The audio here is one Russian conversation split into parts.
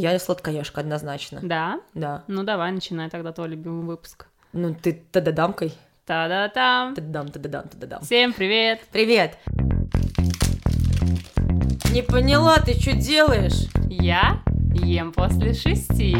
Я сладкоежка однозначно. Да? Да. Ну давай, начинай тогда твой любимый выпуск. Ну ты тададамкой. Та-да-там. Тададам, тададам, тададам. Всем привет! Привет. Не поняла, ты что делаешь? Я ем после шести.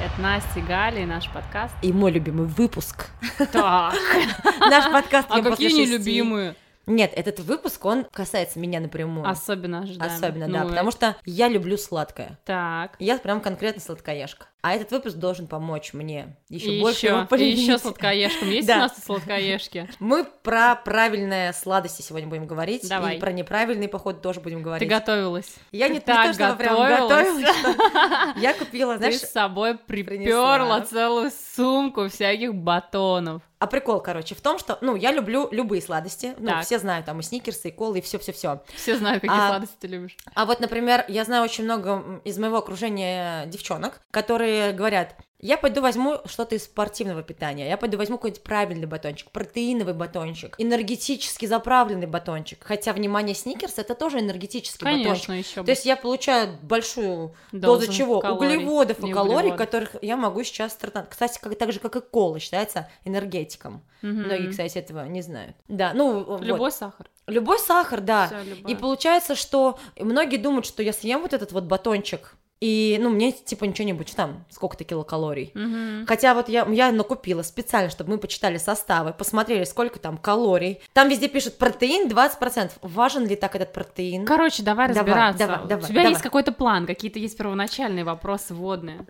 Это Настя и Галя и наш подкаст. И мой любимый выпуск. Так, Наш подкаст а «Ем после какие шести». нелюбимые? Нет, этот выпуск, он касается меня напрямую. Особенно ожидаем. Особенно, да, Ну, потому что я люблю сладкое. Так. Я прям конкретно сладкоежка. А этот выпуск должен помочь мне еще И больше еще, его и еще сладкоежкам. Есть Да. у нас сладкоежки? Мы про правильные сладости сегодня будем говорить. Давай. И про неправильные, походу, тоже будем Ты говорить. готовилась? Я Ты не, не так то, что прям готовилась. Я купила, знаешь... Ты с собой приперла целую сумку всяких батонов. А прикол, короче, в том, что, ну, я люблю любые сладости. Ну, Так. все знают, там, и сникерсы, и колы, и все, все, все. Все знают, какие А- сладости ты любишь. А вот, например, я знаю очень много из моего окружения девчонок, которые говорят, я пойду возьму что-то из спортивного питания, я пойду возьму какой-нибудь правильный батончик, протеиновый батончик, энергетически заправленный батончик. Хотя, внимание, сникерс это тоже энергетический батончик. Конечно, еще То есть я получаю большую дозу, Дозу чего? калорий Углеводов и калорий, углеводов. которых я могу сейчас стартовать. Кстати, как, так же, как и кола считается энергетиком. Многие, кстати, этого не знают. Да, ну, вот. Любой сахар. Любой сахар, да. Всё. И получается, что многие думают, что я съем вот этот вот батончик, и, ну, мне, типа, ничего не будет, там, сколько-то килокалорий. Мгм. Хотя вот я, я накупила специально, чтобы мы почитали составы, посмотрели, сколько там калорий. Там везде пишет протеин 20%. Важен ли так этот протеин? Короче, давай Давай, разбираться. давай, давай, У тебя давай. есть какой-то план, какие-то есть первоначальные вопросы вводные.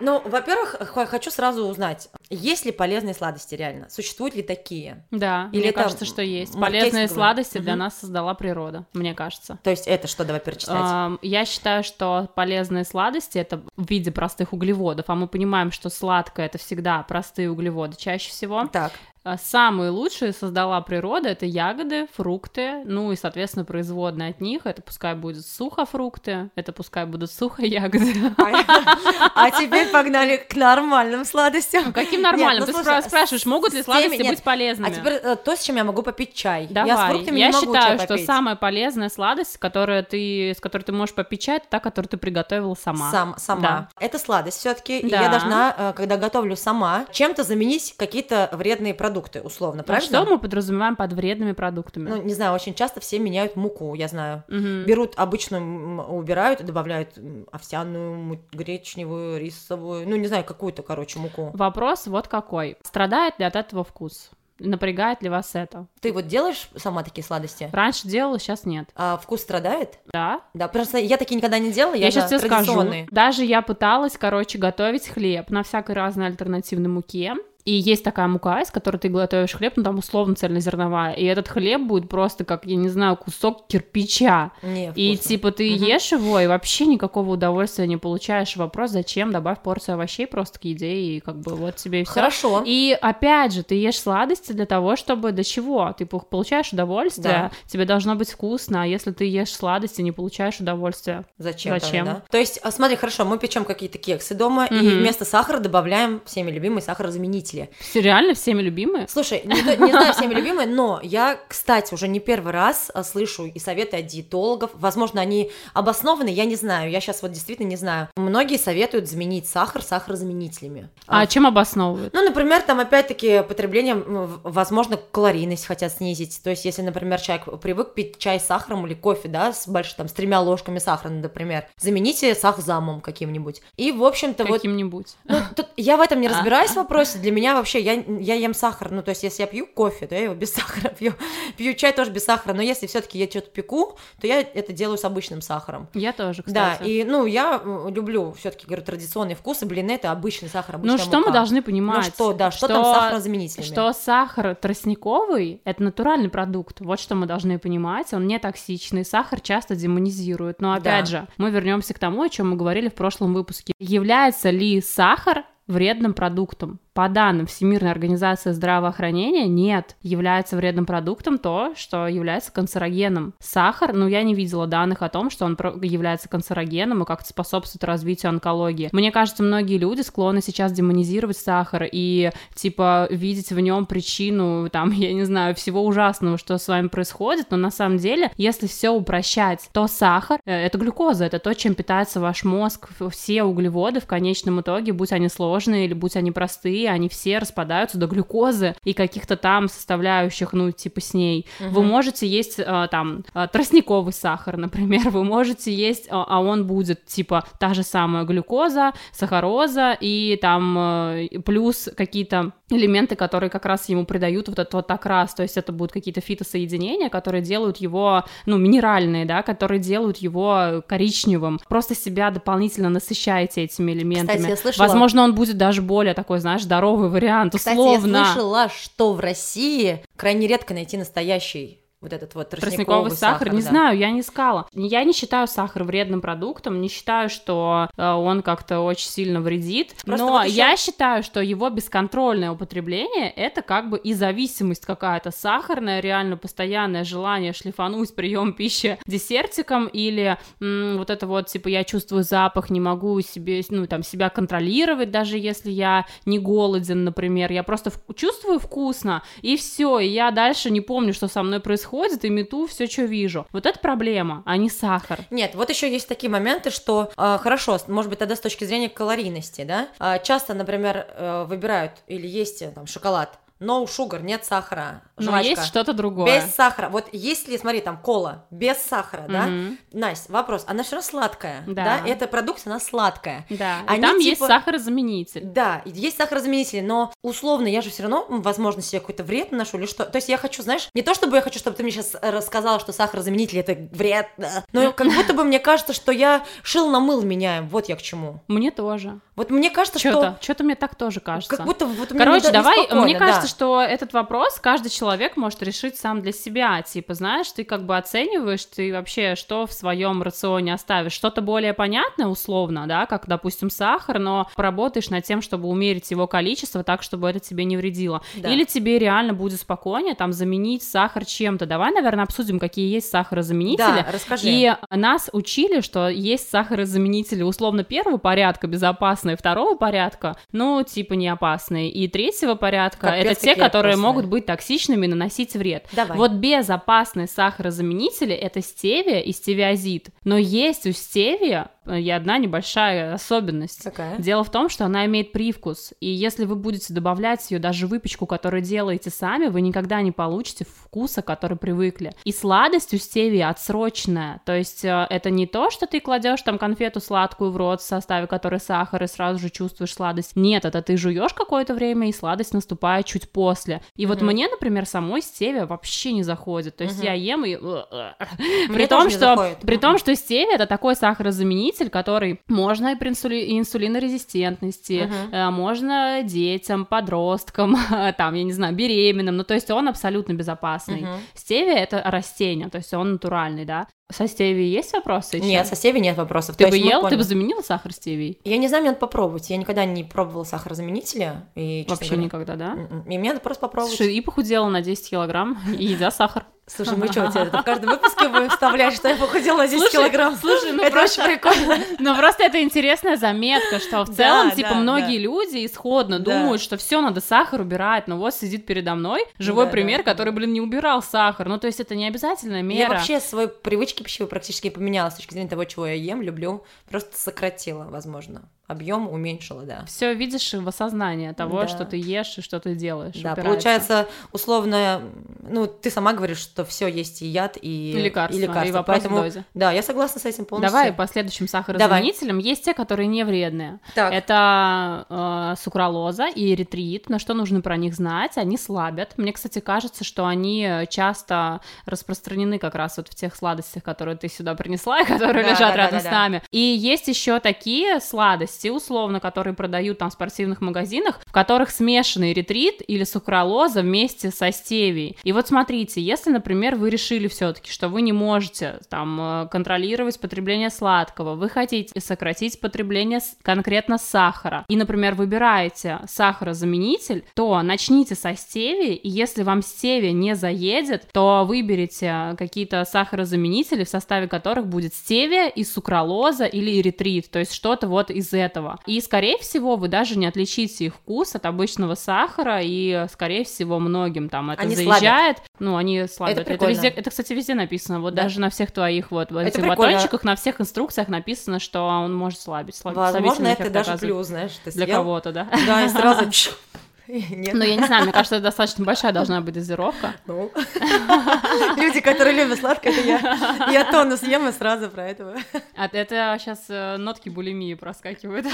Ну, во-первых, хочу сразу узнать, есть ли полезные сладости реально? Существуют ли такие? Да, Или мне кажется, что есть. Полезные сладости для Мгм. нас создала природа, мне кажется. То есть это что, давай перечислять? Ам, Я считаю, что полезные сладости это в виде простых углеводов, а мы понимаем, что сладкое это всегда простые углеводы чаще всего. Так, Самые лучшие создала природа это ягоды, фрукты, ну и, соответственно, производные от них. Это пускай будут сухофрукты, это пускай будут сухоягоды. а теперь погнали к нормальным сладостям. Каким нормальным? Ты ну, слушай, спрашиваешь, могут ли сладости быть полезными? А теперь э, то, с чем я могу попить чай. Давай. Я считаю, что самая полезная сладость, которую ты, с которой ты можешь попить чай, это та, которую ты приготовила сама. Сам, сама. Это сладость все-таки. И Да. я должна, э, когда готовлю сама, чем-то заменить какие-то вредные продукты, условно, А правильно? что мы подразумеваем под вредными продуктами? Ну, не знаю, очень часто все меняют муку, я знаю. Мгм. Берут обычную, убирают, добавляют м, овсяную, гречневую, рисовую, ну, не знаю, какую-то, короче, муку. Вопрос вот какой. Страдает ли от этого вкус? Напрягает ли вас это? Ты вот делаешь сама такие сладости? Раньше делала, сейчас нет. А вкус страдает? Да? Да, просто я такие никогда не делала, я, Я, сейчас тебе скажу. Даже я пыталась, короче, готовить хлеб на всякой разной альтернативной муке. И есть такая мука, из которой ты готовишь хлеб, ну там условно цельнозерновая. И этот хлеб будет просто как, я не знаю, кусок кирпича. Не, И типа ты Мгм. ешь его и вообще никакого удовольствия не получаешь. Вопрос, зачем? Добавь порцию овощей просто к еде и как бы вот тебе и все. Хорошо. И опять же, ты ешь сладости для того, чтобы до чего? Ты пол- получаешь удовольствие, тебе должно быть вкусно, а если ты ешь сладости, не получаешь удовольствия. Зачем? Зачем? тогда, да? То есть, а, смотри, хорошо, мы печем какие-то кексы дома, и Мгм. вместо сахара добавляем всеми любимые сахарозаменители. Все реально всеми любимые? Слушай, не, не знаю всеми любимые, но я, кстати, уже не первый раз а, слышу и советы от диетологов. Возможно, они обоснованы, я не знаю. Я сейчас вот действительно не знаю. Многие советуют заменить сахар сахарозаменителями. А, чем обосновывают? Ну, например, там опять-таки потребление, возможно, калорийность хотят снизить. То есть, если, например, человек привык пить чай с сахаром или кофе, да, с больш, там, с тремя ложками сахара, например, замените сахзамом каким-нибудь. И, в общем-то, вот Каким-нибудь. ну, тут я в этом не А. разбираюсь в вопросе. Для меня вообще, я, я ем сахар. Ну, то есть, если я пью кофе, то я его без сахара пью. Пью чай тоже без сахара. Но если все-таки я что-то пеку, то я это делаю с обычным сахаром. Я тоже, Да, кстати. и, ну, я м, люблю все-таки, говорю, традиционные вкусы. Блин, это обычный сахар, Ну обычная что мы мука. должны Ну, понимать? что, да, что, там с сахарозаменителями? Что сахар тростниковый – это натуральный продукт. Вот что мы должны понимать. Он не токсичный. Сахар часто демонизируют. Но опять Да. же, мы вернемся к тому, о чем мы говорили в прошлом выпуске. Является ли сахар вредным продуктом? По данным Всемирной организации здравоохранения, нет, является вредным продуктом то, что является канцерогеном. Сахар, ну, я не видела данных о том, что он является канцерогеном и как-то способствует развитию онкологии. Мне кажется, многие люди склонны сейчас демонизировать сахар и, типа, видеть в нем причину, там, я не знаю, всего ужасного, что с вами происходит, но на самом деле, если все упрощать, то сахар э, — это глюкоза, это то, чем питается ваш мозг, все углеводы в конечном итоге, будь они сложные или будь они простые, они все распадаются до глюкозы и каких-то там составляющих, ну, типа с ней. Угу. Вы можете есть э, там э, тростниковый сахар, например, вы можете есть, а он будет типа та же самая глюкоза, сахароза и там плюс какие-то элементы, которые как раз ему придают вот этот вот окрас, то есть это будут какие-то фитосоединения, которые делают его, ну, минеральные, да, которые делают его коричневым. Просто себя дополнительно насыщаете этими элементами. Кстати, я слышала... Возможно, он будет даже более такой, знаешь, здоровый вариант, условно. Кстати, я слышала, что в России крайне редко найти настоящий вот этот вот тростниковый, тростниковый сахар. сахар не да. знаю, я не искала. Я не считаю сахар вредным продуктом, не считаю, что э, он как-то очень сильно вредит, Просто но вот еще... я считаю, что его бесконтрольное употребление это как бы и зависимость какая-то сахарная, реально постоянное желание шлифануть прием пищи десертиком или м, вот это вот типа я чувствую запах, не могу себе, ну там себя контролировать, даже если я не голоден, например, я просто в- чувствую вкусно и все, и я дальше не помню, что со мной происходит происходит, и мету все, что вижу. Вот это проблема, а не сахар. Нет, вот еще есть такие моменты, что э, хорошо, может быть, тогда с точки зрения калорийности, да, э, часто, например, э, выбирают или есть э, там шоколад no sugar, нет сахара. Но есть что-то другое. Без сахара. Вот если, смотри, там кола без сахара, да, Настя, вопрос, она все равно сладкая, да, да? эта продукция, она сладкая. Да, Они, там типа... есть сахарозаменитель. Да, есть сахарозаменители, но условно я же все равно, возможно, себе какой-то вред наношу или что. То есть я хочу, знаешь, не то чтобы я хочу, чтобы ты мне сейчас рассказала, что сахарозаменитель это вред, но как будто бы мне кажется, что я шил на мыл меняем, вот я к чему. Мне тоже. Вот мне кажется, что... Что-то мне так тоже кажется. Как будто вот Короче, давай, мне кажется, да. что этот вопрос каждый человек может решить сам для себя. Типа, знаешь, ты как бы оцениваешь, ты вообще что в своем рационе оставишь. Что-то более понятное, условно, да, как, допустим, сахар, но поработаешь над тем, чтобы умерить его количество так, чтобы это тебе не вредило. Да. Или тебе реально будет спокойнее там заменить сахар чем-то. Давай, наверное, обсудим, какие есть сахарозаменители. Да, расскажи. И нас учили, что есть сахарозаменители условно первого порядка, безопасные опасные второго порядка, ну, типа не опасные, и третьего порядка Капец, это те, которые опасные. могут быть токсичными и наносить вред. Давай. Вот безопасные сахарозаменители это стевия и стевиазид, но есть у стевия и одна небольшая особенность. Какая? Дело в том, что она имеет привкус, и если вы будете добавлять ее даже выпечку, которую делаете сами, вы никогда не получите вкуса, который привыкли. И сладость у стевии отсроченная, то есть э, это не то, что ты кладешь там конфету сладкую в рот в составе которой сахар, и сразу же чувствуешь сладость. Нет, это ты жуешь какое-то время, и сладость наступает чуть после. И mm-hmm. вот мне, например, самой стевия вообще не заходит. То есть mm-hmm. я ем и... при том, что... При том, что стевия это такой сахарозаменитель, заменитель, который можно и при инсули... инсулинорезистентности, uh-huh. можно детям, подросткам, там, я не знаю, беременным, ну, то есть он абсолютно безопасный. Uh-huh. Стевия — это растение, то есть он натуральный, да. Со стевией есть вопросы еще? Нет, со стевией нет вопросов. Ты То бы ел, ты бы заменил сахар стевией? Я не знаю, мне надо попробовать. Я никогда не пробовала сахарозаменители. И, Вообще говоря, никогда, да? М-м. И мне надо просто попробовать. Слушай, и похудела на 10 килограмм, и едя сахар. Слушай, мы что, тебе это в каждом выпуске будем вставлять, что я похудела на 10 слушай, килограмм? Слушай, ну это просто... очень прикольно. Ну просто это интересная заметка, что в целом, да, типа, да, многие да. люди исходно думают, что все надо сахар убирать, но вот сидит передо мной живой пример, который, блин, не убирал сахар. Ну то есть это не обязательная мера. Я вообще свои привычки пищевые практически поменяла с точки зрения того, чего я ем, люблю, просто сократила, возможно объем уменьшила, да. Все видишь в осознании того, да. что ты ешь и что ты делаешь. Да, упирается. получается, условно, ну, ты сама говоришь, что все есть и яд, и, и лекарства, и, лекарства, и вопрос поэтому, дозе. Да, я согласна с этим полностью. Давай по следующим сахарозаменителям. Давай. Есть те, которые не вредные. Так. Это э, сукралоза и эритрит. Но что нужно про них знать? Они слабят. Мне, кстати, кажется, что они часто распространены как раз вот в тех сладостях, которые ты сюда принесла, и которые да, лежат да, рядом да, да, с нами. И есть еще такие сладости, сладости, условно, которые продают там в спортивных магазинах, в которых смешанный ретрит или сукралоза вместе со стевией. И вот смотрите, если, например, вы решили все-таки, что вы не можете там э, контролировать потребление сладкого, вы хотите сократить потребление конкретно сахара, и, например, выбираете сахарозаменитель, то начните со стевии, и если вам стевия не заедет, то выберите какие-то сахарозаменители, в составе которых будет стевия и сукралоза или эритрит, то есть что-то вот из этого. И, скорее всего, вы даже не отличите их вкус от обычного сахара, и, скорее всего, многим там это Они заезжает. Ну, они слабят. Это Это, везде, это, кстати, везде написано. Вот Да. даже на всех твоих вот, вот этих прикольно. батончиках, на всех инструкциях написано, что он может слабить. слаб- Возможно, это даже оказывает. плюс, знаешь, ты Для съел, кого-то, да. Да, и сразу... Нет. Ну, я не знаю, мне кажется, это достаточно большая должна быть дозировка. Ну. Люди, которые любят сладкое, это я. Я тонну съем и сразу про этого. А это сейчас нотки булимии проскакивают.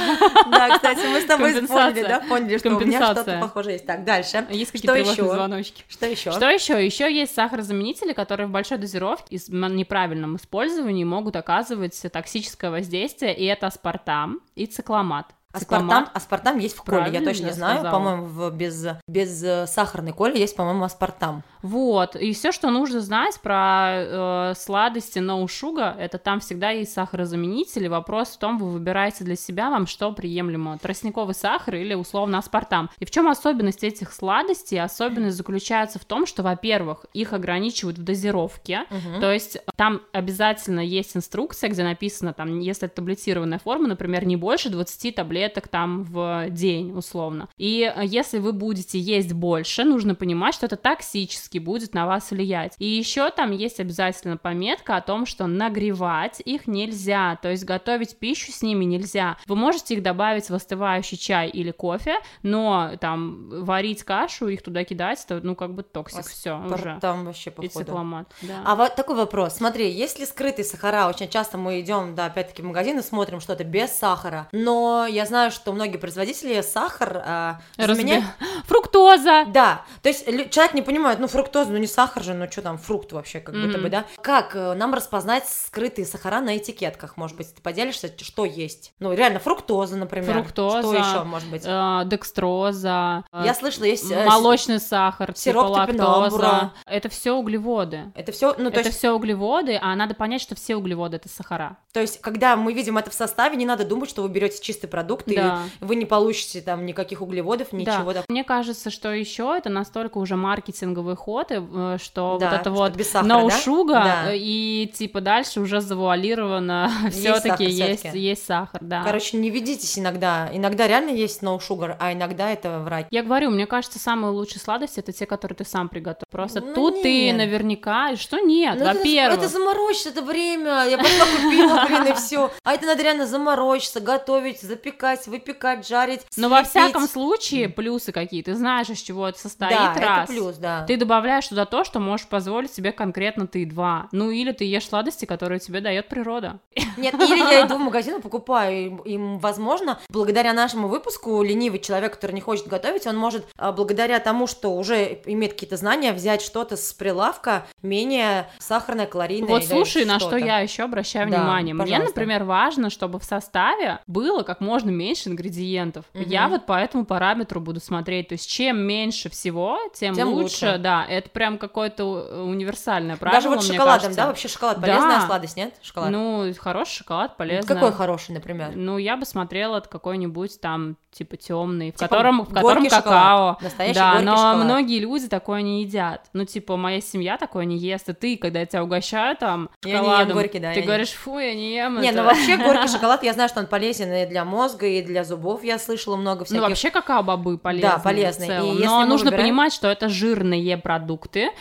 Да, кстати, мы с тобой вспомнили, да, поняли, что у меня что-то похожее есть. Так, дальше. Есть какие-то тревожные еще? звоночки. Что еще? Что еще? Еще есть сахарозаменители, которые в большой дозировке и неправильном использовании могут оказывать токсическое воздействие, и это аспартам и цикламат. Аспартам, аспартам есть в коле, я точно я знаю. По-моему, в без, без э, сахарной коле есть, по-моему, аспартам. Вот, и все, что нужно знать про э, сладости no sugar, это там всегда есть сахарозаменители. Вопрос в том, вы выбираете для себя вам что приемлемо, тростниковый сахар или условно аспартам. И в чем особенность этих сладостей? Особенность заключается в том, что, во-первых, их ограничивают в дозировке, Мгм. то есть там обязательно есть инструкция, где написано, там, если это таблетированная форма, например, не больше 20 таблеток там в день, условно. И э, если вы будете есть больше, нужно понимать, что это токсически будет на вас влиять. И еще там есть обязательно пометка о том, что нагревать их нельзя, то есть готовить пищу с ними нельзя. Вы можете их добавить в остывающий чай или кофе, но там варить кашу, их туда кидать, это, ну, как бы toxic, все уже. Там вообще И походу. да. А вот такой вопрос. Смотри, если скрытые сахара, очень часто мы идем, да, опять-таки в магазин и смотрим что-то без сахара. Но я знаю, что многие производители сахар а, Разбе- заменяют. Фруктоза! Да, то есть человек не понимает, ну фруктоза, ну не сахар же, ну что там, фрукт вообще, как будто Мгм. бы, да? Как э, нам распознать скрытые сахара на этикетках? Может быть, ты поделишься, что есть? Ну, реально, фруктоза, например. Фруктоза, Что еще может быть? э, декстроза, э, Я слышала, есть э, молочный сахар, сироп типа лактоза. Это все углеводы. Это все, ну, то это есть, все углеводы, а надо понять, что все углеводы это сахара. то есть, когда мы видим это в составе, не надо думать, что вы берете чистый продукт, Да. и вы не получите там никаких углеводов, ничего. Да. Мне кажется, что еще это настолько уже маркетинговый ход, и, э, что Да, вот это вот сахара, no да? sugar, Да. э, и типа дальше уже завуалировано все-таки есть, всё-таки. есть сахар, да. Короче, не ведитесь иногда. Иногда реально есть no sugar, а иногда это врать. Я говорю, мне кажется, самые лучшие сладости это те, которые ты сам приготовил. Просто Ну, тут ты нет. наверняка, что нет, Ну, это- во-первых. Это, заморочиться, это время. Я пошла купила, блин, и все. А это надо реально заморочиться, готовить, запекать, выпекать, жарить. Но во всяком случае, плюсы какие, ты знаешь, из чего это состоит, да, раз. это плюс, да. Ты добавляешь туда то, что можешь позволить себе конкретно ты, два. Ну, или ты ешь сладости, которые тебе дает природа. Нет, или я иду в магазин и покупаю. И, и, возможно, благодаря нашему выпуску ленивый человек, который не хочет готовить, он может, а, благодаря тому, что уже имеет какие-то знания, взять что-то с прилавка менее сахарное, калорийное. Вот слушай, на что я еще обращаю Да, внимание. Мне, пожалуйста. например, важно, чтобы в составе было как можно меньше ингредиентов. Мгм. Я вот по этому параметру буду смотреть. То есть, чем меньше всего, тем, Тем лучше. лучше. Да, это прям какое-то э, универсальное правило. Даже вот с шоколадом, кажется. да, вообще шоколад Да. полезная сладость, нет? Шоколад. Ну, хороший шоколад, полезно. Какой хороший, например? Ну, я бы смотрела от какой-нибудь там, типа, темный, в Типа котором, в котором какао. шоколад. Настоящий да, но шоколад. многие люди такое не едят. Ну, типа, моя семья такое не ест, и ты, когда тебя угощают там Я не ем шоколадом, горький, да, ты я не- говоришь, фу, я не ем Не, это». ну вообще горький шоколад, я знаю, что он полезен и для мозга, и для зубов, я слышала много Ну, всяких. вообще какао-бобы полезные. Да, полезные. в целом. И Но нужно выбираем- понимать, что это жирные продукты,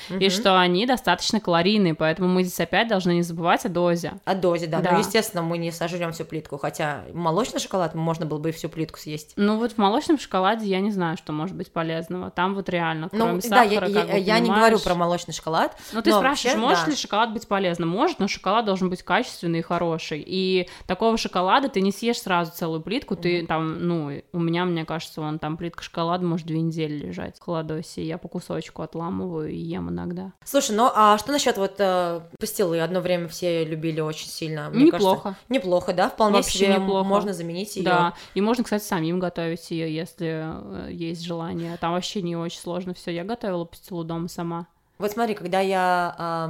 и Мгм. что они достаточно калорийные, поэтому мы здесь опять должны не забывать о дозе. О дозе, да. Да. Ну, естественно, мы не сожрем всю плитку, хотя молочный шоколад можно было бы и всю плитку съесть. Ну вот в молочном шоколаде я не знаю, что может быть полезного. Там вот реально, кроме Ну, сахара, да, я, как я- бы, я не говорю про молочный шоколад. Ну, ты но спрашиваешь, вообще, может да. ли шоколад быть полезным? Может, но шоколад должен быть качественный и хороший. И такого шоколада ты не съешь сразу целую плитку. Ты там, ну, у меня, мне кажется, вон там плитка шоколада может две недели лежать в холодосе. и Я по кусочку отламываю. Выламываю и ем иногда. Слушай, ну а что насчет вот э, пастилы? Одно время все любили очень сильно. Мне Неплохо. кажется. неплохо, да? Вполне Вообще себе неплохо. можно заменить ее. Да, и можно, кстати, самим готовить ее, если э, есть желание. Там вообще не очень сложно все. Я готовила пастилу дома сама. Вот смотри, когда я,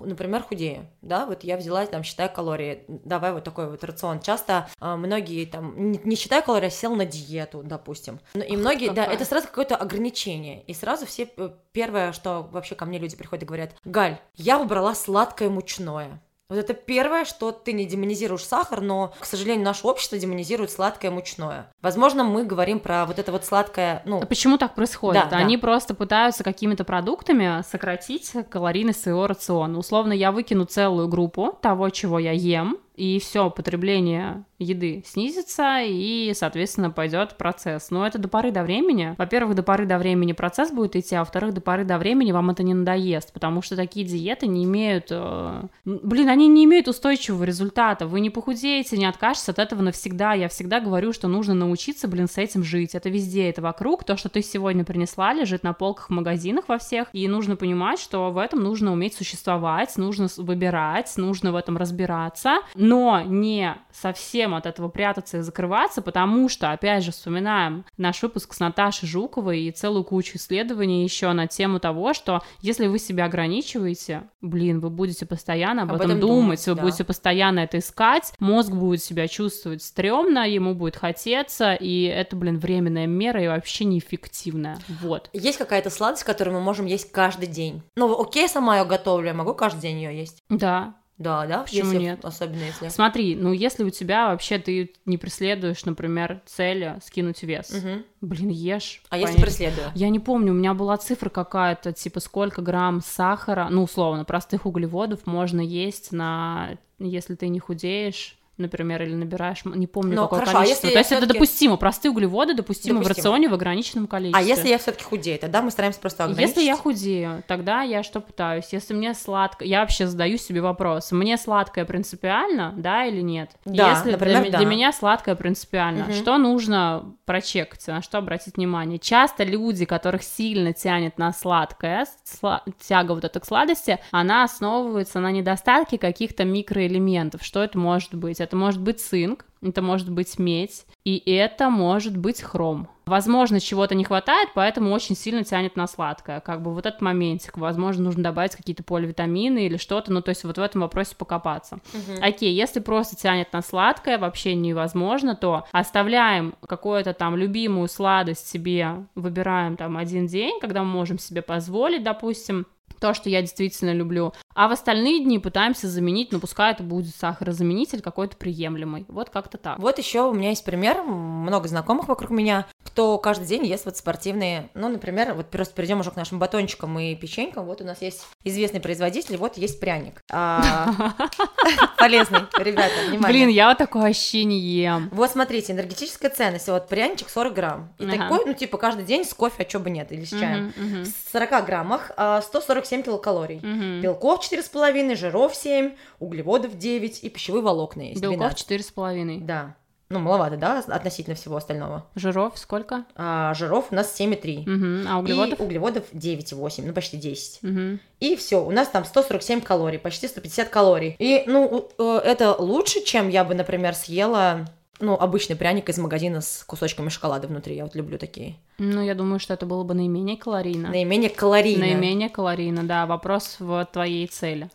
например, худею, да, вот я взяла, там, считаю калории, давай вот такой вот рацион. Часто а, многие, там, не, не считая калорий, а сел на диету, допустим. Ну, и многие, да, какая. это сразу какое-то ограничение. И сразу все, э, первое, что вообще ко мне люди приходят и говорят, Галь, я выбрала сладкое мучное. Вот это первое, что ты не демонизируешь сахар, но, к сожалению, наше общество демонизирует сладкое мучное. Возможно, мы говорим про вот это вот сладкое, ну, А почему так происходит? Да, да. Они просто пытаются какими-то продуктами сократить калорийность своего рациона. Условно, я выкину целую группу того, чего я ем, и все, потребление еды снизится, и, соответственно, пойдет процесс. Но это до поры до времени. Во-первых, до поры до времени процесс будет идти, а во-вторых, до поры до времени вам это не надоест, потому что такие диеты не имеют... э, Блин, они не имеют устойчивого результата. Вы не похудеете, не откажетесь от этого навсегда. Я всегда говорю, что нужно научиться, блин, с этим жить. Это везде, это вокруг. То, что ты сегодня принесла, лежит на полках в магазинах во всех. И нужно понимать, что в этом нужно уметь существовать, нужно выбирать, нужно в этом разбираться, но не совсем от этого прятаться и закрываться, потому что, опять же, вспоминаем наш выпуск с Наташей Жуковой и целую кучу исследований еще на тему того, что если вы себя ограничиваете, блин, вы будете постоянно об, Об этом этом думать, думать, вы да. будете постоянно это искать, мозг будет себя чувствовать стрёмно, ему будет хотеться, и это, блин, временная мера и вообще неэффективная. Вот. Есть какая-то сладость, которую мы можем есть каждый день. Ну, окей, сама ее готовлю, я могу каждый день ее есть. Да, Да, да, Почему если- нет? Особенно если. Смотри, ну если у тебя вообще ты не преследуешь, например, цели скинуть вес, Мгм. блин, ешь. А если понятно. преследую? Я не помню, у меня была цифра какая-то, типа сколько грамм сахара, ну условно, простых углеводов можно есть на, если ты не худеешь, например, или набираешь, не помню Ну, какое хорошо, а количество. если То есть это допустимо, простые углеводы допустимы в Допустимо. рационе в ограниченном количестве. А если я все-таки худею, тогда мы стараемся просто ограничить. Если я худею, тогда я что пытаюсь? Если мне сладко, я вообще задаю себе вопрос: мне сладкое принципиально, да или нет? Да, Если например, для, да. для меня сладкое принципиально, Мгм. что нужно прочекать, на что обратить внимание? Часто люди, которых сильно тянет на сладкое, сла- тяга вот эта к сладости, она основывается на недостатке каких-то микроэлементов. Что это может быть? Это может быть цинк, это может быть медь, и это может быть хром. Возможно, чего-то не хватает, поэтому очень сильно тянет на сладкое. Как бы вот этот моментик. Возможно, нужно добавить какие-то поливитамины или что-то. Ну, то есть вот в этом вопросе покопаться. Мгм. Окей, если просто тянет на сладкое, вообще невозможно, то оставляем какую-то там любимую сладость себе, выбираем там один день, когда мы можем себе позволить, допустим, то, что я действительно люблю. А в остальные дни пытаемся заменить, но пускай это будет сахарозаменитель какой-то приемлемый. Вот как-то так. Вот еще у меня есть пример, много знакомых вокруг меня, кто каждый день ест вот спортивные, ну, например, вот просто перейдем уже к нашим батончикам и печенькам. Вот у нас есть известный производитель, вот есть пряник. А, полезный, ребята, внимание. Блин, я вот такое вообще не ем. Вот смотрите, энергетическая ценность, вот пряничек 40 грамм. И такой, ну, типа, каждый день с кофе, а чё бы нет, или с чаем. В 40 граммах а, 147 7 килокалорий. Угу. Белков 4,5, жиров 7, углеводов 9 и пищевые волокна есть. Белков 4,5. Да. Ну, маловато, да, относительно всего остального. Жиров сколько? А, жиров у нас 7,3. Угу. А углеводов? И углеводов 9,8, ну почти 10. Угу. И все, у нас там 147 калорий, почти 150 калорий. И, ну, э, это лучше, чем я бы, например, съела ну, обычный пряник из магазина с кусочками шоколада внутри. Я вот люблю такие. Ну, я думаю, что это было бы наименее калорийно. Наименее калорийно. Наименее калорийно, да. Вопрос в твоей цели.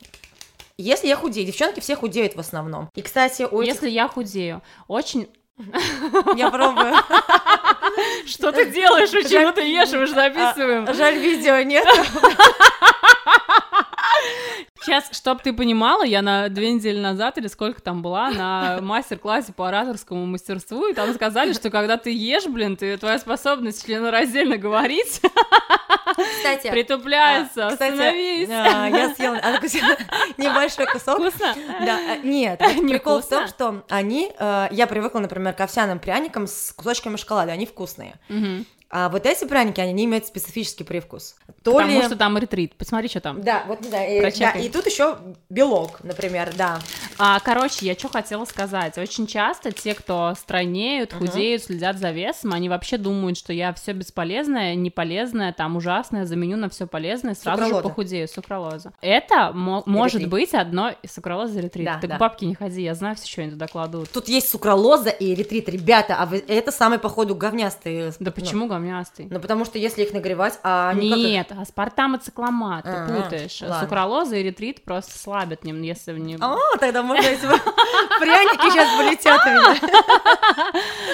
Если я худею, девчонки все худеют в основном. И, кстати, у этих... Если я худею, очень... Я пробую. Что ты делаешь? Почему ты ешь? Мы же записываем. А, Жаль, видео нет. Сейчас, чтоб ты понимала, я на две недели назад или сколько там была на мастер-классе по ораторскому мастерству, и там сказали, что когда ты ешь, блин, ты, твоя способность членораздельно говорить Кстати, притупляется. а, кстати, Остановись. а, я съела а, небольшой кусок. Вкусно? Да, э, нет, Не прикол в вкусно? том, что они, э, я привыкла, например, к овсяным пряникам с кусочками шоколада, они вкусные. Мгм. А вот эти пряники, они не имеют специфический привкус. То Потому ли... что там ретрит. Посмотри, что там. Да, вот да, и, да, и тут еще белок, например, да. А, короче, я что хотела сказать. Очень часто те, кто стройнеют, худеют, следят за весом, они вообще думают, что я все бесполезное, неполезное, там ужасное, заменю на все полезное, сразу же Сукралоза. похудею. Сукралоза. Это мо- может быть одно из сукралоза эритрит. Да, Ты да. к бабке не ходи, я знаю все, что они туда кладут. Тут есть сукралоза и ретрит, ребята, а вы, это самые, походу, говнястые. Да ну, почему говнястый? Ну, потому что если их нагревать, а они как Нет, аспартам и цикломат, ты А, путаешь. ладно. Сукралоза и ретрит просто слабят ним, если в нем... А, тогда можно, если пряники сейчас полетят у меня.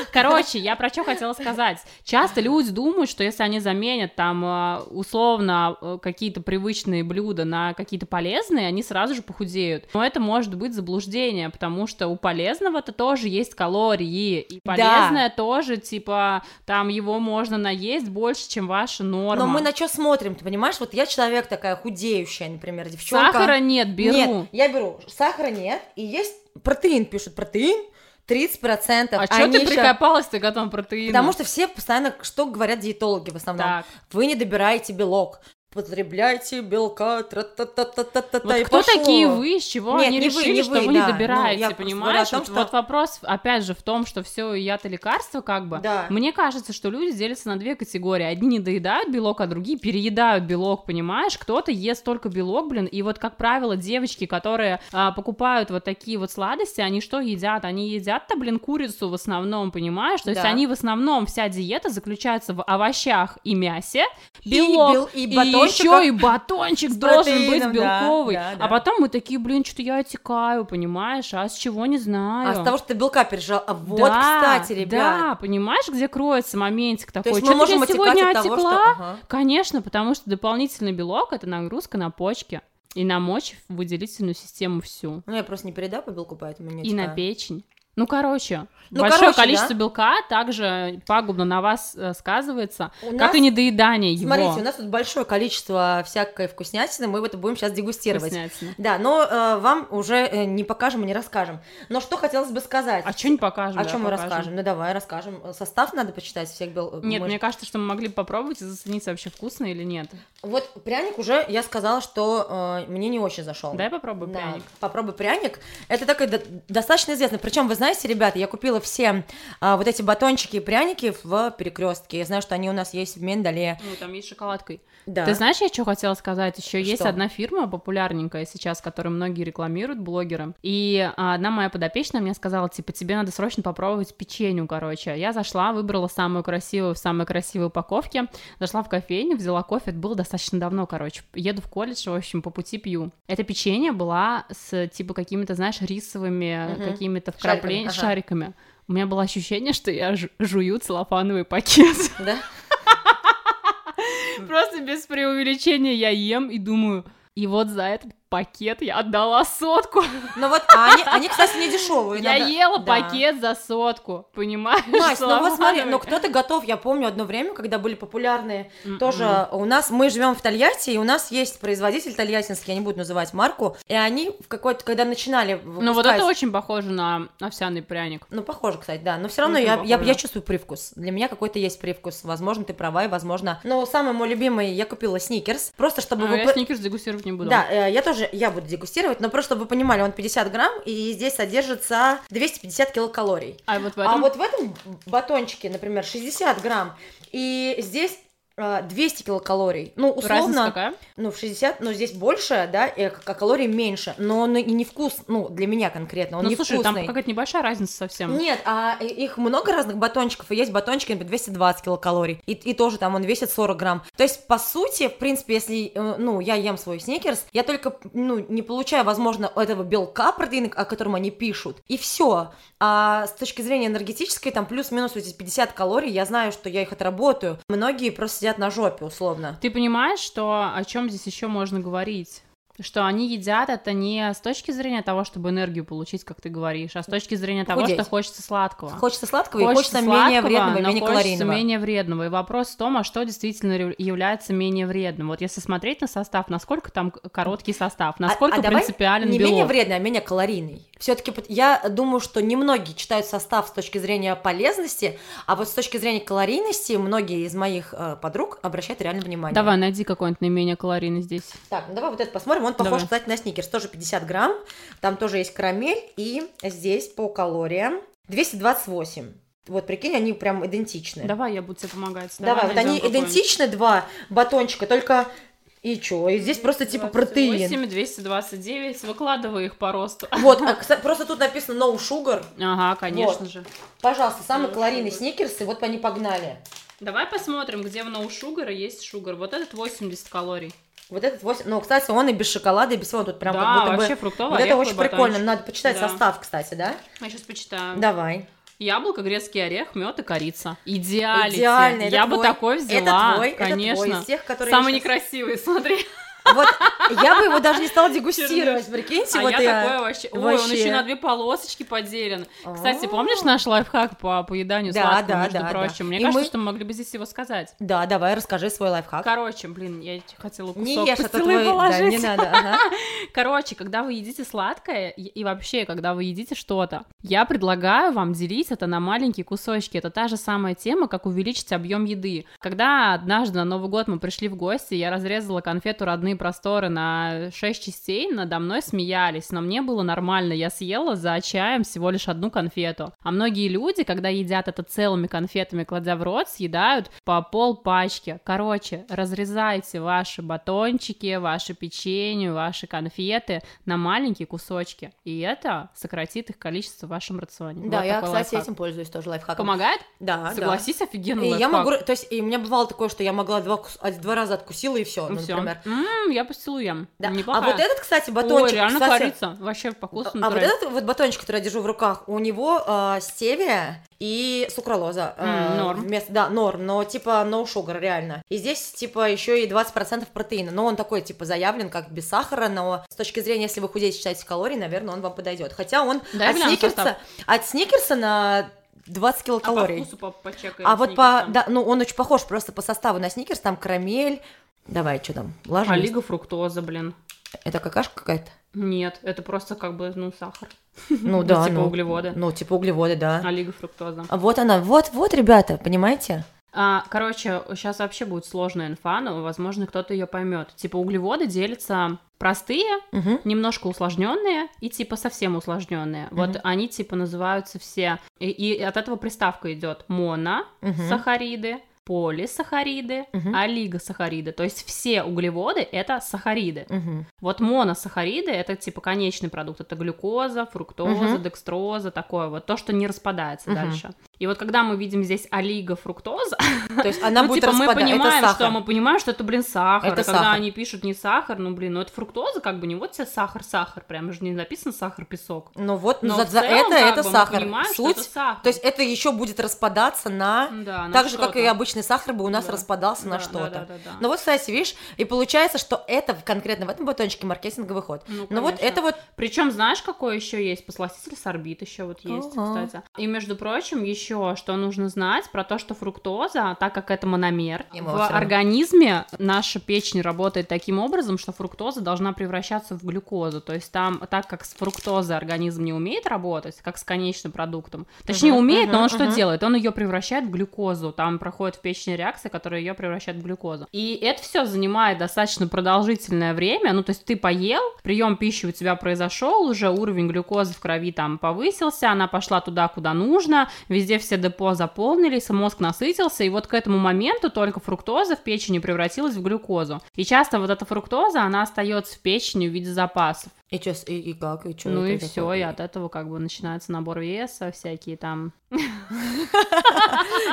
Короче, я про что хотела сказать. Часто люди думают, что если они заменят там э, условно какие-то привычные блюда на какие-то полезные, они сразу же похудеют. Но это может быть заблуждение, потому что у полезного-то тоже есть калории, и Да. полезное тоже, типа, там его можно наесть больше, чем ваша норма. Но мы на что смотрим, ты понимаешь? Вот я человек такая худеющая, например, девчонка. Сахара нет, беру. Нет, я беру. Сахара нет, и есть протеин, пишут протеин, 30%. А что Они ты ещё- прикопалась-то к этому протеину? Потому что все постоянно, что говорят диетологи в основном? Так. Вы не добираете белок. Потребляйте белка, тра-та-та-та-та-та, Вот и кто пошло. такие вы, с чего Нет, они не вы, решили, не что вы, вы, не да. Ну, добираете, просто понимаешь? том, вот, что- вот вопрос, опять же, в том, что все яд и лекарства, как бы. Да. Мне кажется, что люди делятся на две категории. Одни не доедают белок, а другие переедают белок, понимаешь? Кто-то ест только белок, блин, и вот, как правило, девочки, которые а, покупают вот такие вот сладости, они что едят? Они едят-то, блин, курицу в основном, понимаешь? То есть Да. они в основном, вся диета заключается в овощах и мясе, И белок, бел- и и батончиках еще и батончик должен быть белковый. А потом мы такие, блин, что-то я отекаю, понимаешь? А с чего не знаю. А с того, что ты белка пережал. А вот, кстати, ребят. Да, понимаешь, где кроется моментик такой? То есть «Чё мы ты можем я сегодня отекла? Конечно, потому что дополнительный белок это нагрузка на почки и на мочевыделительную систему всю. Ну, я просто не передаю по белку, поэтому не И на печень. Ну, короче, Ну, большое короче, количество да. белка также пагубно на вас э, сказывается, У как нас- и недоедание его. Смотрите, у нас тут большое количество всякой вкуснятины, мы это будем сейчас дегустировать. Да, но э, вам уже э, не покажем и не расскажем. Но что хотелось бы сказать? А что не покажем? О да, чем мы покажем. расскажем? Ну давай расскажем. Состав надо почитать всех бел. Нет, может- мне кажется, что мы могли попробовать и заценить вообще вкусно или нет. Вот пряник уже я сказала, что э, мне не очень зашел. Дай попробуй Да, пряник. попробуй пряник. Это такой до- достаточно известный. Причем, вы знаете, ребята, я купила все а, вот эти батончики и пряники в перекрестке. Я знаю, что они у нас есть в Миндале. Ну, там есть шоколадкой. Да. Ты знаешь, я что хотела сказать? Еще есть Что? одна фирма популярненькая сейчас, которую многие рекламируют, блогеры. И а, одна моя подопечная мне сказала, типа, тебе надо срочно попробовать печенью, короче. Я зашла, выбрала самую красивую в самой красивой упаковке, зашла в кофейню, взяла кофе, это было достаточно давно, короче. Еду в колледж, в общем, по пути пью. Это печенье была с, типа, какими-то, знаешь, рисовыми Мгм. какими-то Шариками, ага. шариками. У меня было ощущение, что я жу- жую целлофановый пакет. Да? Просто без преувеличения я ем и думаю, и вот за этот пакет я отдала сотку. Ну вот, а они, они, кстати, не дешевые. Я надо- ела Да. пакет за сотку, понимаешь? Настя, ну вот смотри, Целлофановый. ну кто-то готов, я помню одно время, когда были популярные М-м. тоже у нас, мы живем в Тольятти, и у нас есть производитель тольяттинский, я не буду называть марку, и они в какой-то, когда начинали Ну вот это очень похоже на овсяный пряник. Ну, похоже, кстати, да. Но все равно Очень я, я, чувствую привкус. Для меня какой-то есть привкус. Возможно, ты права, и возможно. Но самый мой любимый, я купила сникерс. Просто чтобы Ну, вы. я сникерс дегустировать не буду. Да, э, я тоже, я буду дегустировать, но просто чтобы вы понимали, он 50 грамм, и здесь содержится 250 килокалорий. А вот в А этом... вот в этом батончике, например, 60 грамм, и здесь 200 килокалорий. Ну, Разница условно, какая? ну, в 60, но здесь больше, да, и калорий меньше, но он и не вкус, ну, для меня конкретно, он Ну, не слушай, там вкусный. какая-то небольшая разница совсем. Нет, а их много разных батончиков, и есть батончики, например, 220 килокалорий, и, и тоже там он весит 40 грамм. То есть, по сути, в принципе, если, э, ну, я ем свой сникерс, я только, ну, не получаю, возможно, этого белка протеина, о котором они пишут, и все. А с точки зрения энергетической, там плюс-минус вот эти 50 калорий, я знаю, что я их отработаю. Многие просто сидят на жопе, условно. Ты понимаешь, что о чем здесь еще можно говорить? Что они едят это не с точки зрения того, чтобы энергию получить, как ты говоришь, а с точки зрения того, Худеть. что хочется сладкого. Хочется сладкого и хочется менее сладкого, вредного и но менее хочется калорийного. менее вредного. И вопрос в том, а что действительно является менее вредным. Вот если смотреть на состав, насколько там короткий состав, насколько а давай принципиален не белок. менее вредный, а менее калорийный. Все-таки я думаю, что немногие читают состав с точки зрения полезности, а вот с точки зрения калорийности многие из моих э, подруг обращают реально внимание. Давай, найди какой-нибудь наименее калорийный здесь. Так, ну давай вот это посмотрим. Он похож, Давай. кстати, на сникерс. Тоже 50 грамм. Там тоже есть карамель. И здесь по калориям 228. Вот, прикинь, они прям идентичны. Давай, я буду тебе помогать. Давай, вот найдем они идентичны, два батончика, только... И чё? И здесь просто типа протеин. 28, 229, выкладывай их по росту. Вот, а, кстати, просто тут написано no sugar. Ага, конечно Вот. же. Пожалуйста, самые No калорийные sugar. сникерсы, вот они погнали. Давай посмотрим, где в No Sugar есть шугар. Вот этот 80 калорий. Вот этот 8, ну, кстати, он и без шоколада, и без всего, тут прям да, как будто вообще бы... фруктовый Вот это очень прикольно, батончик. надо почитать Да. состав, кстати, да? Я сейчас почитаю. Давай. Яблоко, грецкий орех, мед и корица. Идеалити. Идеально, это Я бы твой. такой Это взяла, твой, это твой, конечно. из тех, которые Самый щас- некрасивый, смотри. Вот, я бы его даже не стала дегустировать, прикиньте, а вот я такой вообще... Ой, он вообще. еще на две полосочки поделен. Кстати, помнишь наш лайфхак по поеданию Да, сладкого, да, между да, да. прочим? Мне И кажется, мы- что мы могли бы здесь его сказать. Да, давай, расскажи свой лайфхак. Короче, блин, я хотела кусок Не ешь, это твой... Да, положить. не надо, ага. Короче, когда вы едите сладкое, и вообще, когда вы едите что-то, я предлагаю вам делить это на маленькие кусочки. Это та же самая тема, как увеличить объем еды. Когда однажды на Новый год мы пришли в гости, я разрезала конфету «Родные просторы» на 6 частей, надо мной смеялись, но мне было нормально, я съела за чаем всего лишь одну конфету. А многие люди, когда едят это целыми конфетами, кладя в рот, съедают по пол пачки. Короче, разрезайте ваши батончики, ваши печенье, ваши конфеты на маленькие кусочки, и это сократит их количество в вашем рационе. Да, Вот я, кстати, лайфхак. этим пользуюсь тоже лайфхаком. Помогает? Да, Согласись, да. офигенный И я лайфхак. могу, то есть, и у меня бывало такое, что я могла два, а, два раза откусила и все, Ну всё. например. Я пастилу ем. Да. Неплохая. А вот этот, кстати, батончик, реально кстати, корица. Вообще по вкусу А вот этот вот батончик, который я держу в руках, у него э, стевия и сукралоза. э, М, норм. вместо- да, норм, но типа no sugar, реально. И здесь типа еще и 20% протеина. Но он такой типа заявлен как без сахара, но с точки зрения, если вы худеете, считаете калорий, наверное, он вам подойдет. Хотя он Дай от сникерса, состав. от сникерса на 20 А по килокалорий. вкусу по почекаем А вот по, да, ну он очень похож просто по составу на сникерс, там карамель. Давай, что там, ложись. Олиго фруктоза, блин. Это какашка какая-то? Нет, это просто как бы, ну, сахар. Ну да, типа ну, углеводы. Ну, типа углеводы, да. Олиго фруктоза. А Вот она, вот, вот, ребята, понимаете? А, короче, сейчас вообще будет сложная инфа, но, возможно, кто-то ее поймет. Типа углеводы делятся простые, Мгм. немножко усложненные и типа совсем усложненные. Вот Мгм. они типа называются все. И, и от этого приставка идет моно, Мгм. сахариды, полисахариды, Мгм. олигосахариды. То есть все углеводы это сахариды. Мгм. Вот моносахариды это типа конечный продукт, это глюкоза, фруктоза, Мгм. декстроза, такое вот то, что не распадается Мгм. дальше. И вот когда мы видим здесь олигофруктоза, То есть она ну, будет типа мы распада- понимаем, это что сахар. мы понимаем, что это, блин, сахар. Это и когда сахар. они пишут не сахар, ну, блин, ну это фруктоза, как бы не вот тебе сахар, сахар, прям же не написано сахар, песок. Ну вот, Но за, за целом, это, это бы, мы сахар. понимаем, что Суть, это сахар. то есть это еще будет распадаться на... да, на так же, как и обычный сахар бы у нас Да. распадался на Да, что-то. да, да, да, да. Ну вот, кстати, видишь, и получается, что это конкретно в этом батончике маркетинговый ход. Ну, Ну вот это вот... Причем знаешь, какой еще есть посластитель сорбит еще вот есть, Ага. кстати. И между прочим, еще что нужно знать про то, что фруктоза, так как это мономер, Ему в организме наша печень работает таким образом, что фруктоза должна превращаться в глюкозу. То есть там, так как с фруктозой организм не умеет работать, как с конечным продуктом, точнее Мгм, умеет, но мгм, он что мгм. делает? Он ее превращает в глюкозу. Там проходит в печени реакция, которая ее превращает в глюкозу. И это все занимает достаточно продолжительное время. Ну, то есть ты поел, прием пищи у тебя произошел, уже уровень глюкозы в крови там повысился, она пошла туда, куда нужно, везде все депо заполнились, мозг насытился, и вот к этому моменту только фруктоза в печени превратилась в глюкозу. И часто вот эта фруктоза, она остается в печени в виде запасов. И, чё, и, и как, и чё? ну и все, и от этого как бы начинается набор веса, всякие там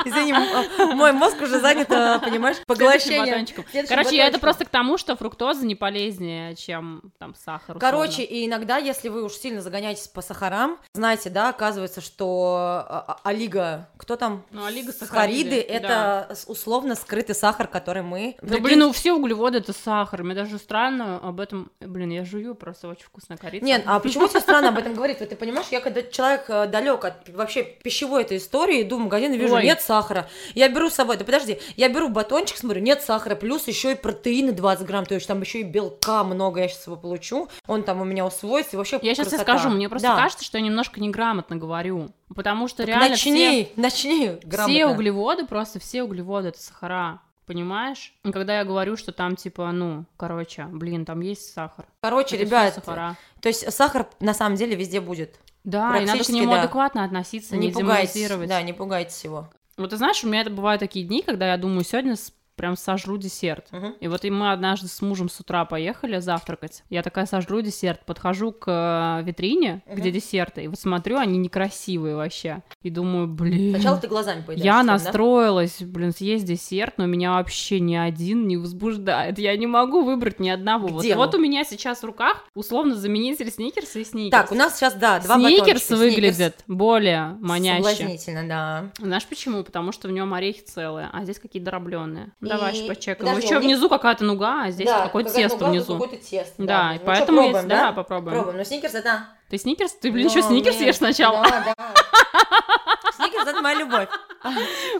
Извини, м- мой мозг уже занят, а, понимаешь, поглощением. Короче, я это просто к тому, что фруктоза не полезнее, чем там сахар. Короче, и иногда, если вы уж сильно загоняетесь по сахарам, знаете, да, оказывается, что а, а, олиго, кто там? Ну, Сахариды олигосахариды, это условно скрытый сахар, который мы... Да блин, ну все углеводы это сахар. Мне даже странно об этом. Блин, я жую, просто очень вкусная корица. Нет, а почему тебе странно об этом говорить? Вот ты понимаешь, я когда человек далек от вообще пищевой этой истории, иду в магазин и вижу, Ой. нет сахара. Я беру с собой, да подожди, я беру батончик, смотрю, нет сахара, плюс еще и протеины 20 грамм, то есть там еще и белка много, я сейчас его получу, он там у меня усвоится, и вообще Я сейчас тебе скажу, мне просто Да. кажется, что я немножко неграмотно говорю. Потому что Так реально начни, все, начни все грамотно. углеводы, просто все углеводы это сахара. Понимаешь? И когда я говорю, что там, типа, ну, короче, блин, там есть сахар. Короче, Это ребят, сахара. то есть сахар на самом деле везде будет. Да, и надо к нему да. адекватно относиться, не, Не демонизировать. да, не пугайтесь его. Вот ты знаешь, у меня это бывают такие дни, когда я думаю, сегодня прям сожру десерт. Мгм. И вот и мы однажды с мужем с утра поехали завтракать. Я такая сожру десерт, подхожу к э, витрине, Мгм. где десерты, и вот смотрю, они некрасивые вообще. И думаю, блин. Сначала ты глазами поедаешь. Я да? настроилась, блин, съесть десерт, но меня вообще ни один не возбуждает. Я не могу выбрать ни одного. Вот, Где вот он? у меня сейчас в руках условно заменитель сникерса и сникерс. Так, у нас сейчас, да, два Сникерс батончика. выглядит более Сникерс. маняще. Соблазнительно, да. Знаешь почему? Потому что в нем орехи целые, а здесь какие-то дробленые. И- Давай сейчас почекаем. Подожди, Еще них- внизу какая-то нуга, а здесь да, какое-то тесто нуга, внизу. Какое-то тесто, Да, Ну и что, поэтому пробуем, есть, да? да, попробуем. Пробуем. Но сникерс это... Ты сникерс? Ты, блин, еще Ну, сникерс нет, ешь сначала? Да, да. Сникерс это моя любовь.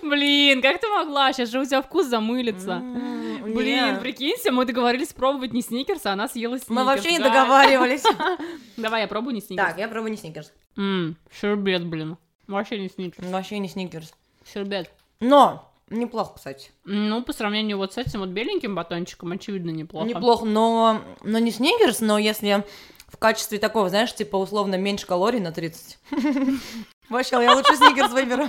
Блин, как ты могла? Сейчас же у тебя вкус замылится. Блин, прикинься, мы договорились пробовать не сникерс, а она съела сникерс. Мы вообще не да. договаривались. Давай, я пробую не сникерс. Так, я пробую не сникерс. М, Щербет, блин. Вообще не сникерс. Вообще не сникерс. Щербет. Но, неплохо, кстати. Ну, по сравнению вот с этим вот беленьким батончиком, очевидно, неплохо. Неплохо, но, но не сникерс, но если в качестве такого, знаешь, типа условно меньше калорий на 30. Вообще, я лучше сникерс выберу.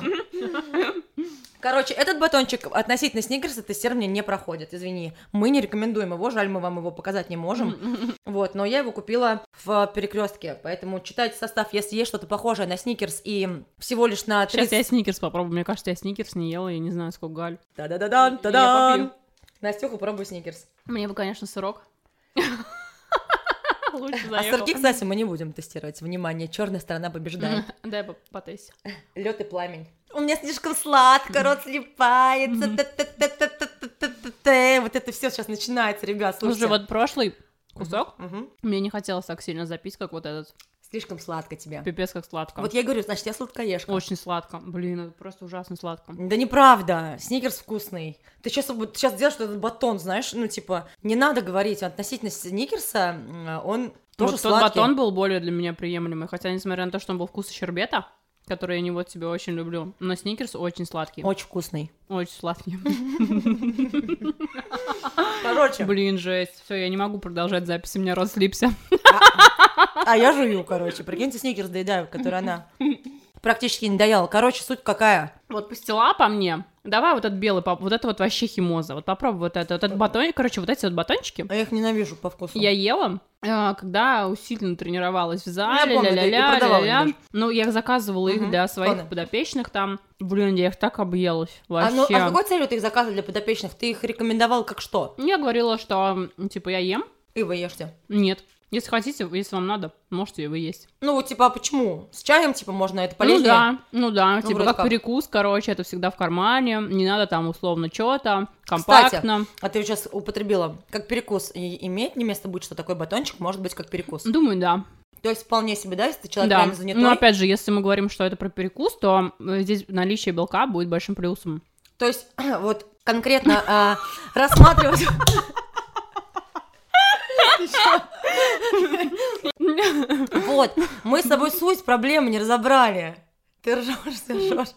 Короче, этот батончик относительно сникерса тестер мне не проходит, извини. Мы не рекомендуем его, жаль, мы вам его показать не можем. Вот, но я его купила в перекрестке, поэтому читайте состав, если есть что-то похожее на сникерс и всего лишь на Сейчас 30... я сникерс попробую. Мне кажется, я сникерс не ела, я не знаю, сколько галь. Та-да-да-дан, та-дан. Настюха, пробуй сникерс. Мне бы, конечно, сырок. Лучше А сырки, кстати, мы не будем тестировать. Внимание, черная сторона побеждает. Дай по- потестить. Лед и пламень. У меня слишком сладко, рот слипается. та-та-та-та-та-та-та-та. Вот это все сейчас начинается, ребят, Слушай, слушайте. вот прошлый кусок мне не хотелось так сильно запить, как вот этот. Слишком сладко тебе. Пипец, как сладко. Вот я говорю, значит, я сладкоежка. Очень сладко. Блин, это просто ужасно сладко. Да неправда, сникерс вкусный. Ты сейчас, сейчас делаешь этот батон, знаешь, ну, типа, не надо говорить относительно сникерса, он тоже вот сладкий. тот батон был более для меня приемлемый, хотя, несмотря на то, что он был вкус щербета, который я не вот тебе очень люблю, но сникерс очень сладкий. Очень вкусный. Очень сладкий. Короче, Блин, жесть. Все, я не могу продолжать запись, у меня рот слипся. а я жую, короче. Прикиньте, сникерс доедаю, который она практически не доела. Короче, суть какая? Вот пастила по мне. Давай вот этот белый, вот это вот вообще химоза. Вот попробуй вот это. Вот этот батон, короче, вот эти вот батончики. А я их ненавижу по вкусу. Я ела, э, когда усиленно тренировалась в зале, ты и ля-ля-ля, их ля-ля. Ну, я заказывала их Мгм, для своих ладно. подопечных там. Блин, я их так объелась. А, Вообще. ну, а с какой целью ты их заказывал для подопечных? Ты их рекомендовал как что? Я говорила, что, типа, я ем. И вы ешьте. Нет. Если хотите, если вам надо, можете его есть. Ну, вот, типа, а почему? С чаем, типа, можно, это полезнее? Ну да, ну да, Ну, типа как, как. перекус, короче, это всегда в кармане, не надо там условно что-то, компактно. А ты сейчас употребила как перекус. И имеет ли место быть, что такой батончик может быть как перекус? Думаю, да. То есть вполне себе, да, если ты человек да. реально занятой? Но опять же, если мы говорим, что это про перекус, то э, здесь наличие белка будет большим плюсом. То есть, вот конкретно а, рассматривать... Вот, мы с тобой суть проблемы не разобрали. Ты ржешь, ты ржешь.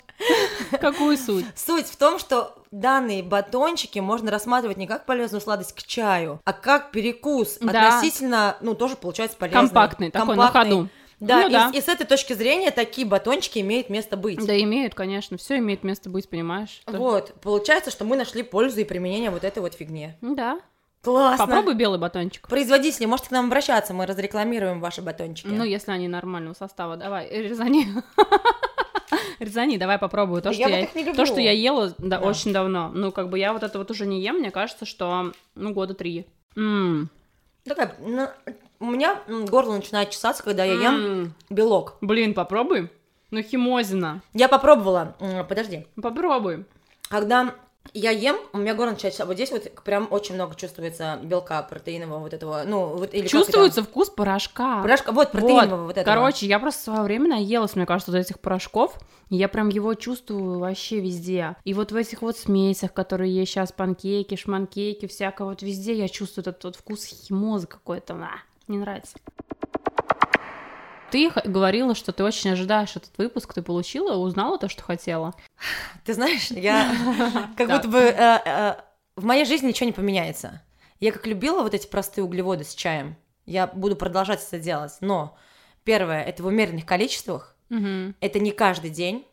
Какую суть? Суть в том, что данные батончики можно рассматривать не как полезную сладость к чаю, а как перекус. Да. Относительно, ну, тоже получается полезный. Компактный, такой, на Компактный. ходу. Да, Ну и, да. и с этой точки зрения такие батончики имеют место быть. Да, имеют, конечно, все имеет место быть, понимаешь? что- Вот, получается, что мы нашли пользу и применение вот этой вот фигне. Да. Классно. Попробуй белый батончик. Производители, можете к нам обращаться, мы разрекламируем ваши батончики. Ну, если они нормального состава, давай, резани. Резани, давай попробую. То, Да что я я, вот их не люблю. то, что я ела, да, Да. очень давно. Ну, как бы я вот это вот уже не ем, мне кажется, что, ну, года три. М. Такая, ну, у меня горло начинает чесаться, когда я ем белок. Блин, попробуй. Ну, химозина. Я попробовала, подожди, Попробуй. когда я ем, у меня горло начинает. Вот здесь вот прям очень много чувствуется белка протеинового вот этого, ну, вот или Чувствуется вкус порошка. это? Порошка, вот, протеинового вот, этого. Короче, я просто в свое время наелась, мне кажется, вот этих порошков. Я прям его чувствую вообще везде. И вот в этих вот смесях, которые есть сейчас, панкейки, шманкейки, всякое вот везде, я чувствую этот вот вкус химозы какой-то. А, не нравится. Ты говорила, что ты очень ожидаешь этот выпуск, ты получила, узнала то, что хотела. Ты знаешь, я как будто бы э, э, в моей жизни ничего не поменяется. Я как любила вот эти простые углеводы с чаем, я буду продолжать это делать, но первое, это в умеренных количествах, это не каждый день,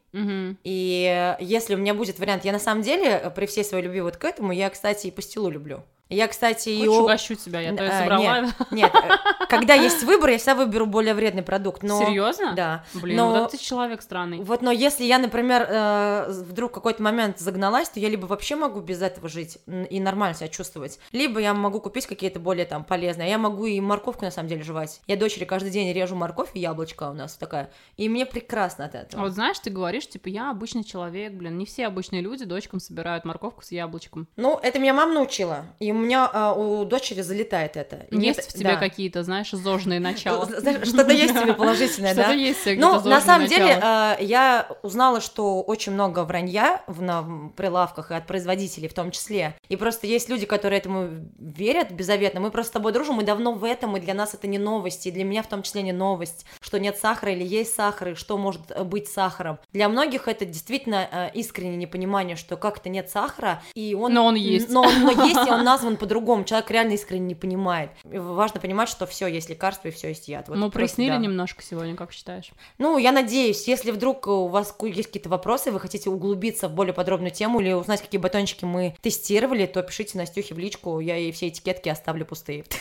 и если у меня будет вариант, я на самом деле, при всей своей любви вот к этому, я, кстати, и пастилу люблю. Я, кстати, и... Хочешь, угощу тебя, я то А, собрала. Нет, нет, э, когда есть выбор, я всегда выберу более вредный продукт, но... Серьезно? Да. Блин, но- вот это ты человек странный. Вот, но если я, например, э, вдруг в какой-то момент загналась, то я либо вообще могу без этого жить и нормально себя чувствовать, либо я могу купить какие-то более там полезные. Я могу и морковку на самом деле жевать. Я дочери каждый день режу морковь и яблочко у нас такая, и мне прекрасно от А этого. вот знаешь, ты говоришь, типа, я обычный человек, блин, не все обычные люди дочкам собирают морковку с яблочком. Ну, это меня мама научила, и меня а, у дочери залетает это. Есть это- в тебе да. какие-то, знаешь, зожные начала? Знаешь, Что-то есть в тебе положительное, да? Что-то есть Ну, на самом деле, э, я узнала, что очень много вранья в, прилавках и от производителей в том числе. И просто есть люди, которые этому верят беззаветно. Мы просто с тобой дружим, мы давно в этом, и для нас это не новость, и для меня в том числе не новость, что нет сахара или есть сахар, и что может э, быть сахаром. Для многих это действительно э, искреннее непонимание, что как-то нет сахара, и он... Но он есть. Но он есть, и он назван по-другому. Человек реально искренне не понимает. И важно понимать, что все есть лекарство и все есть яд. Вот Мы просто прояснили да. немножко сегодня, как считаешь? Ну, я надеюсь, если вдруг у вас есть какие-то вопросы, вы хотите углубиться в более подробную тему или узнать, какие батончики мы тестировали, то пишите Настюхе в личку, я ей все этикетки оставлю пустые.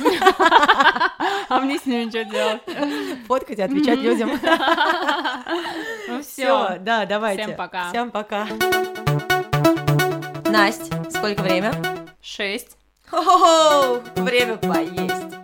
А мне с ними что делать? Фоткать и отвечать людям. Ну Все, да, давайте. Всем пока. Всем пока. Насть, сколько время? Шесть. Хо-хо-хо, время поесть.